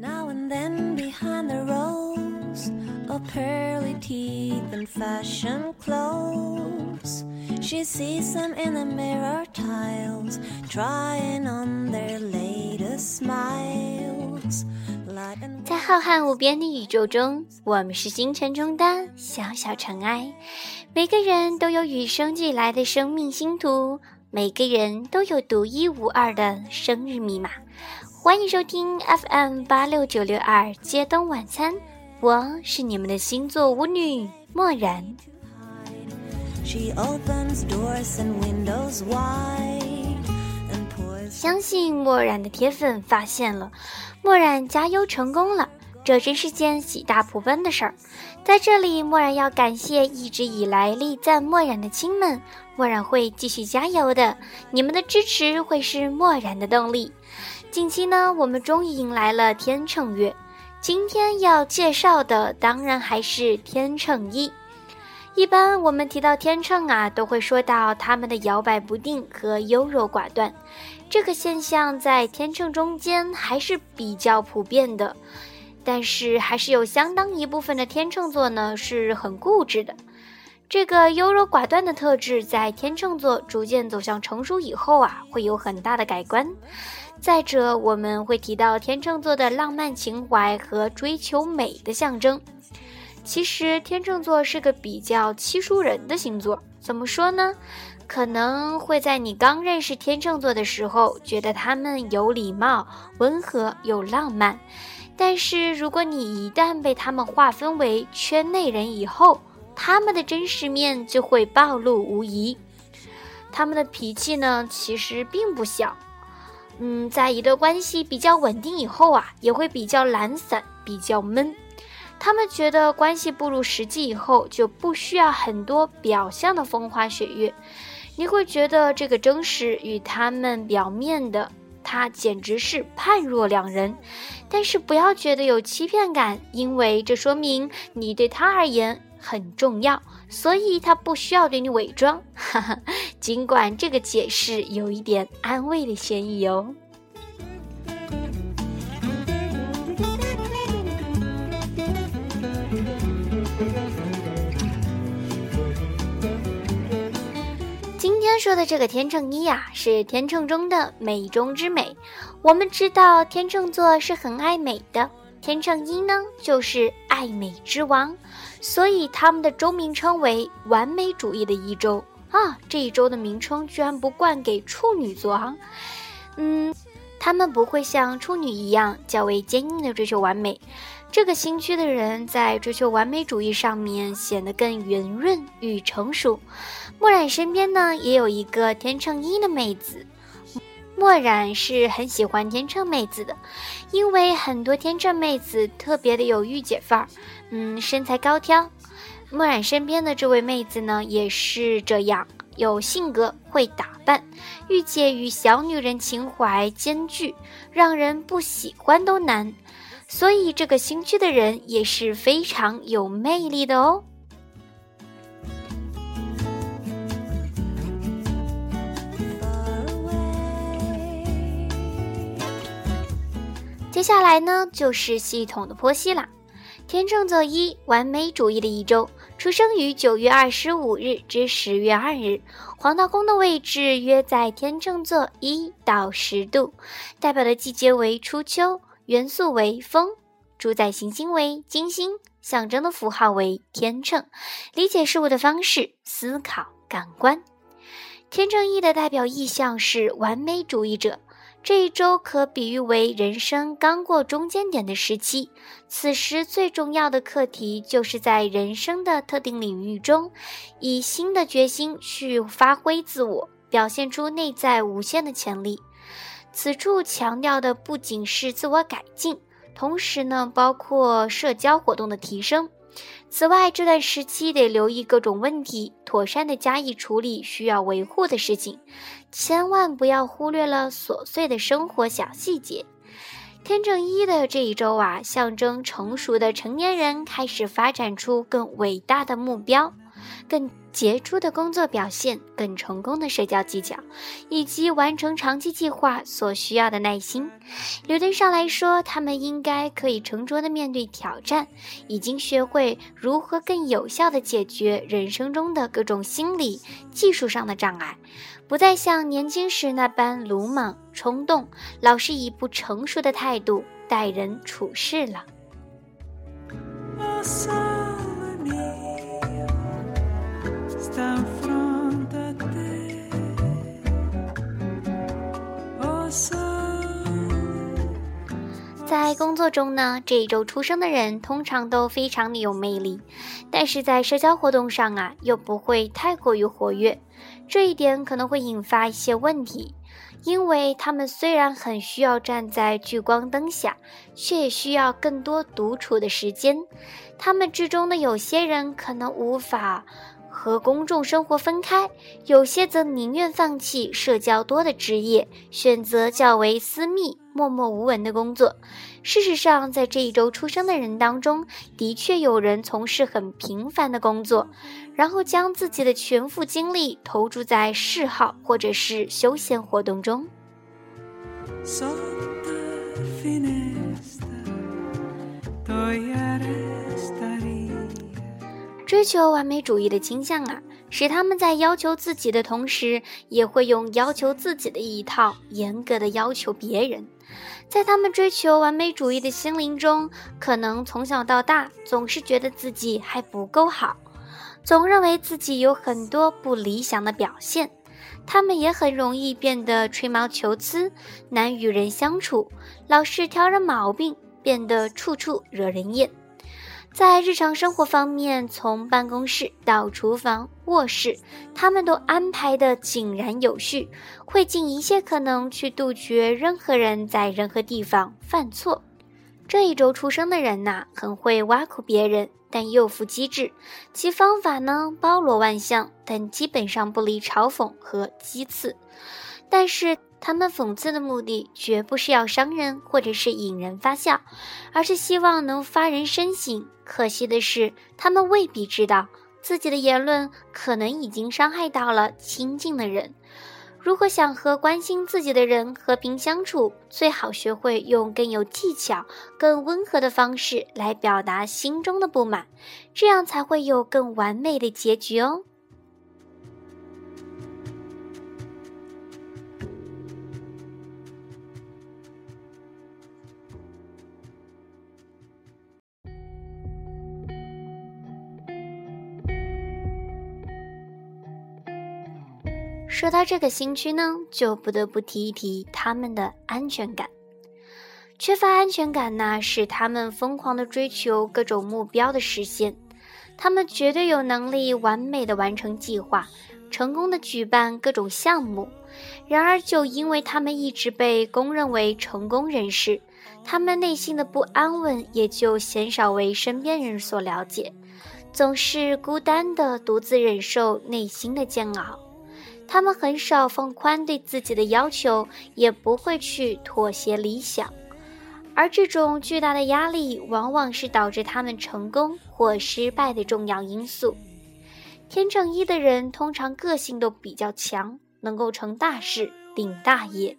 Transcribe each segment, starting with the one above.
Now and then behind the rose of pearly teeth and fashion clothes, she sees them in the mirror tiles, trying on their latest smiles. Light and 在浩瀚无边的宇宙中，我们是星辰中的小小尘埃。每个人都有与生俱来的生命星图，每个人都有独一无二的生日密码。欢迎收听 FM 八六九六二街灯晚餐，我是你们的星座舞女漠然。相信漠然的铁粉发现了，漠然加油成功了，这真是件喜大普奔的事儿。在这里，漠然要感谢一直以来力赞漠然的亲们，漠然会继续加油的，你们的支持会是漠然的动力。近期呢，我们终于迎来了天秤月，今天要介绍的当然还是天秤一。一般我们提到天秤啊，都会说到他们的摇摆不定和优柔寡断。这个现象在天秤中间还是比较普遍的，但是还是有相当一部分的天秤座呢是很固执的。这个优柔寡断的特质在天秤座逐渐走向成熟以后啊，会有很大的改观。再者，我们会提到天秤座的浪漫情怀和追求美的象征。其实天秤座是个比较欺淑人的星座，怎么说呢？可能会在你刚认识天秤座的时候，觉得他们有礼貌、温和又浪漫。但是如果你一旦被他们划分为圈内人以后，他们的真实面就会暴露无遗。他们的脾气呢，其实并不小。嗯，在一段关系比较稳定以后啊，也会比较懒散，比较闷。他们觉得关系步入实际以后，就不需要很多表象的风花雪月。你会觉得这个真实与他们表面的他简直是判若两人。但是不要觉得有欺骗感，因为这说明你对他而言很重要，所以他不需要对你伪装。哈哈，尽管这个解释有一点安慰的嫌疑哦。今天说的这个天秤一呀、是天秤中的美中之美。我们知道天秤座是很爱美的，天秤一呢就是爱美之王，所以他们的周名称为完美主义的一周啊。这一周的名称居然不冠给处女座啊，嗯，他们不会像处女一样较为坚硬的追求完美。这个星区的人在追求完美主义上面显得更圆润与成熟。墨染身边呢也有一个天秤一的妹子，墨染是很喜欢天秤妹子的，因为很多天秤妹子特别的有御姐范儿，嗯，身材高挑。墨染身边的这位妹子呢也是这样，有性格，会打扮，御姐与小女人情怀兼具，让人不喜欢都难。所以这个星区的人也是非常有魅力的哦。接下来呢，就是系统的剖析啦。天秤座一，完美主义的一周，出生于九月二十五日至十月二日，黄道宫的位置约在天秤座一到十度，代表的季节为初秋，元素为风，主宰行星为金星，象征的符号为天秤，理解事物的方式思考感官。天秤一的代表意象是完美主义者。这一周可比喻为人生刚过中间点的时期，此时最重要的课题就是在人生的特定领域中，以新的决心去发挥自我，表现出内在无限的潜力。此处强调的不仅是自我改进，同时呢，包括社交活动的提升。此外，这段时期得留意各种问题，妥善的加以处理需要维护的事情，千万不要忽略了琐碎的生活小细节。天正一的这一周啊，象征成熟的成年人开始发展出更伟大的目标。更杰出的工作表现、更成功的社交技巧，以及完成长期计划所需要的耐心。理论上来说，他们应该可以沉着地面对挑战，已经学会如何更有效地解决人生中的各种心理、技术上的障碍，不再像年轻时那般鲁莽、冲动，老是以不成熟的态度待人处事了。在工作中呢，这一周出生的人通常都非常的有魅力，但是在社交活动上啊，又不会太过于活跃，这一点可能会引发一些问题，因为他们虽然很需要站在聚光灯下，却也需要更多独处的时间。他们之中的有些人可能无法。和公众生活分开，有些则宁愿放弃社交多的职业，选择较为私密、默默无闻的工作。事实上，在这一周出生的人当中，的确有人从事很平凡的工作，然后将自己的全副精力投注在嗜好或者是休闲活动中。追求完美主义的倾向啊，使他们在要求自己的同时，也会用要求自己的一套严格的要求别人。在他们追求完美主义的心灵中，可能从小到大总是觉得自己还不够好，总认为自己有很多不理想的表现。他们也很容易变得吹毛求疵，难与人相处，老是挑人毛病，变得处处惹人厌。在日常生活方面，从办公室到厨房、卧室，他们都安排的井然有序，会尽一切可能去杜绝任何人在任何地方犯错。这一周出生的人呐，很会挖苦别人，但又富机智，其方法呢包罗万象，但基本上不离嘲讽和讥刺。但是。他们讽刺的目的绝不是要伤人或者是引人发笑，而是希望能发人深省。可惜的是，他们未必知道自己的言论可能已经伤害到了亲近的人。如果想和关心自己的人和平相处，最好学会用更有技巧、更温和的方式来表达心中的不满，这样才会有更完美的结局哦。说到这个新区呢，就不得不提一提他们的安全感。缺乏安全感呢，使他们疯狂地追求各种目标的实现。他们绝对有能力完美的完成计划，成功的举办各种项目。然而，就因为他们一直被公认为成功人士，他们内心的不安稳也就鲜少为身边人所了解，总是孤单的独自忍受内心的煎熬。他们很少放宽对自己的要求，也不会去妥协理想，而这种巨大的压力往往是导致他们成功或失败的重要因素。天秤一的人通常个性都比较强，能够成大事、定大业，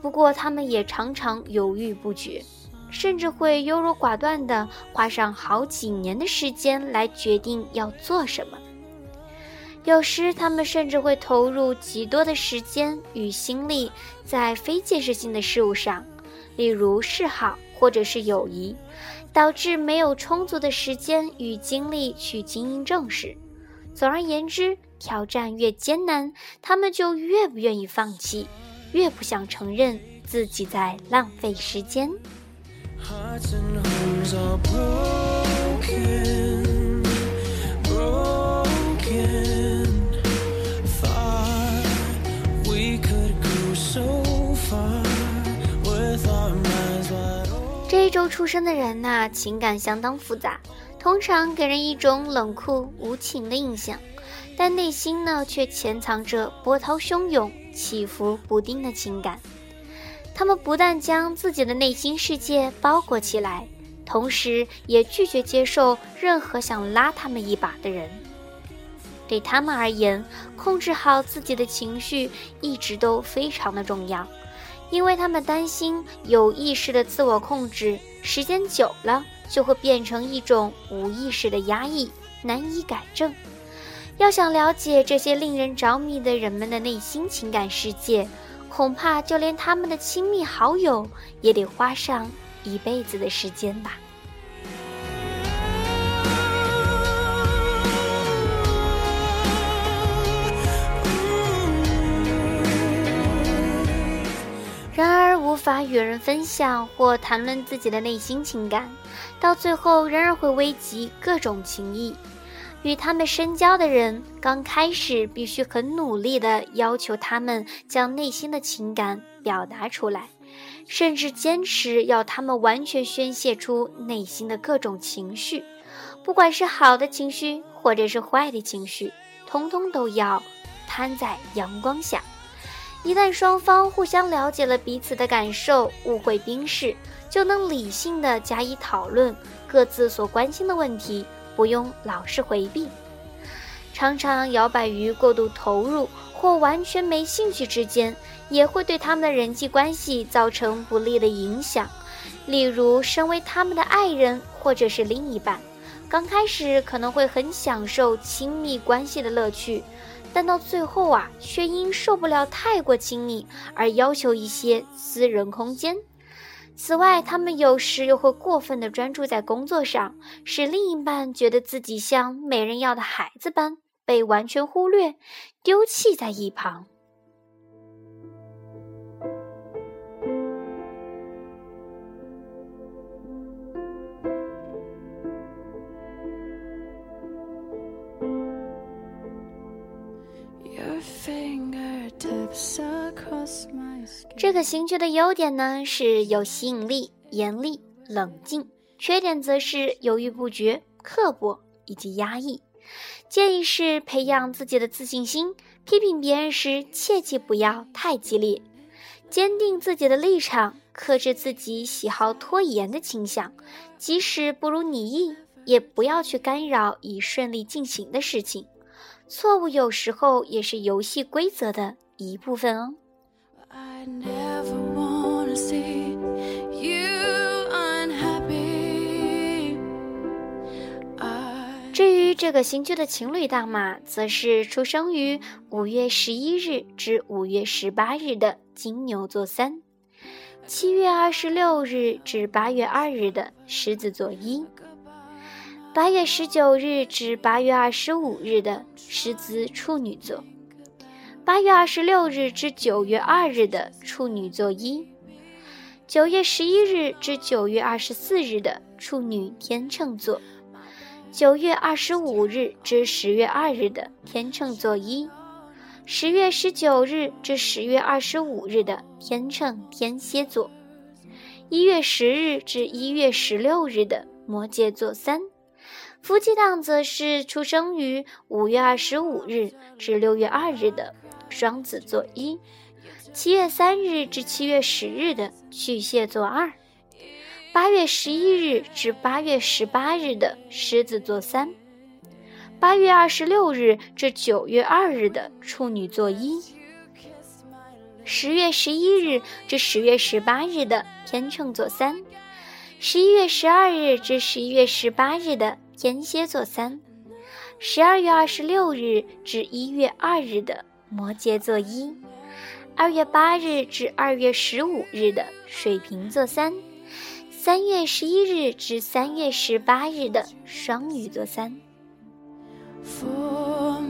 不过他们也常常犹豫不决，甚至会优柔寡断地花上好几年的时间来决定要做什么。有时，他们甚至会投入极多的时间与心力在非建设性的事物上，例如嗜好或者是友谊，导致没有充足的时间与精力去经营正事。总而言之，挑战越艰难，他们就越不愿意放弃，越不想承认自己在浪费时间。这一周出生的人呐，情感相当复杂，通常给人一种冷酷无情的印象，但内心呢却潜藏着波涛汹涌、起伏不定的情感。他们不但将自己的内心世界包裹起来，同时也拒绝接受任何想拉他们一把的人。对他们而言，控制好自己的情绪一直都非常的重要，因为他们担心有意识的自我控制时间久了就会变成一种无意识的压抑，难以改正。要想了解这些令人着迷的人们的内心情感世界，恐怕就连他们的亲密好友也得花上一辈子的时间吧。然而，无法与人分享或谈论自己的内心情感，到最后仍然会危及各种情谊。与他们深交的人，刚开始必须很努力地要求他们将内心的情感表达出来，甚至坚持要他们完全宣泄出内心的各种情绪，不管是好的情绪或者是坏的情绪，通通都要摊在阳光下。一旦双方互相了解了彼此的感受，误会冰释，就能理性的加以讨论各自所关心的问题，不用老是回避。常常摇摆于过度投入或完全没兴趣之间，也会对他们的人际关系造成不利的影响。例如，身为他们的爱人或者是另一半，刚开始可能会很享受亲密关系的乐趣。但到最后啊，却因受不了太过亲密而要求一些私人空间。此外，他们有时又会过分的专注在工作上，使另一半觉得自己像没人要的孩子般被完全忽略、丢弃在一旁。这个刑具的优点呢是有吸引力、严厉、冷静；缺点则是犹豫不决、刻薄以及压抑。建议是培养自己的自信心，批评别人时切记不要太激烈，坚定自己的立场，克制自己喜好拖延的倾向，即使不如你意，也不要去干扰已顺利进行的事情。错误有时候也是游戏规则的一部分哦。至于这个星区的情侣档码，则是出生于五月十一日至五月十八日的金牛座三，七月二十六日至八月二日的狮子座一。八月十九日至八月二十五日的狮子处女座，八月二十六日至九月二日的处女座一，九月十一日至九月二十四日的处女天秤座，九月二十五日至十月二日的天秤座一，十月十九日至十月二十五日的天秤天蝎座，一月十日至一月十六日的摩羯座三。夫妻档则是出生于五月二十五日至六月二日的双子座一，七月三日至七月十日的巨蟹座二，八月十一日至八月十八日的狮子座三，八月二十六日至九月二日的处女座一，十月十一日至十月十八日的天秤座三，十一月十二日至十一月十八日的。天蝎座三，十二月二十六日至一月二日的摩羯座一，二月八日至二月十五日的水瓶座三，三月十一日至三月十八日的双鱼座三。好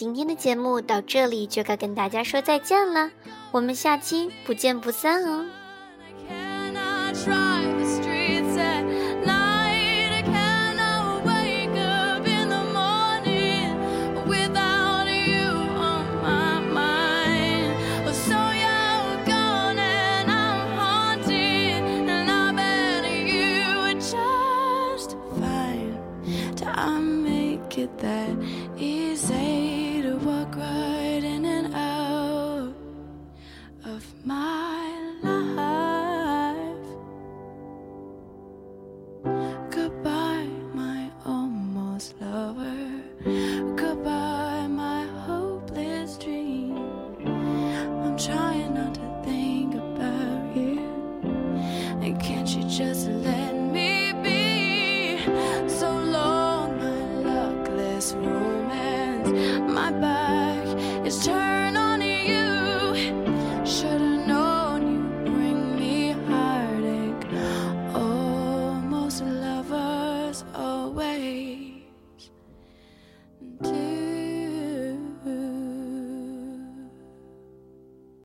今天的节目到这里就该跟大家说再见了我们下期不见不散哦。Get that.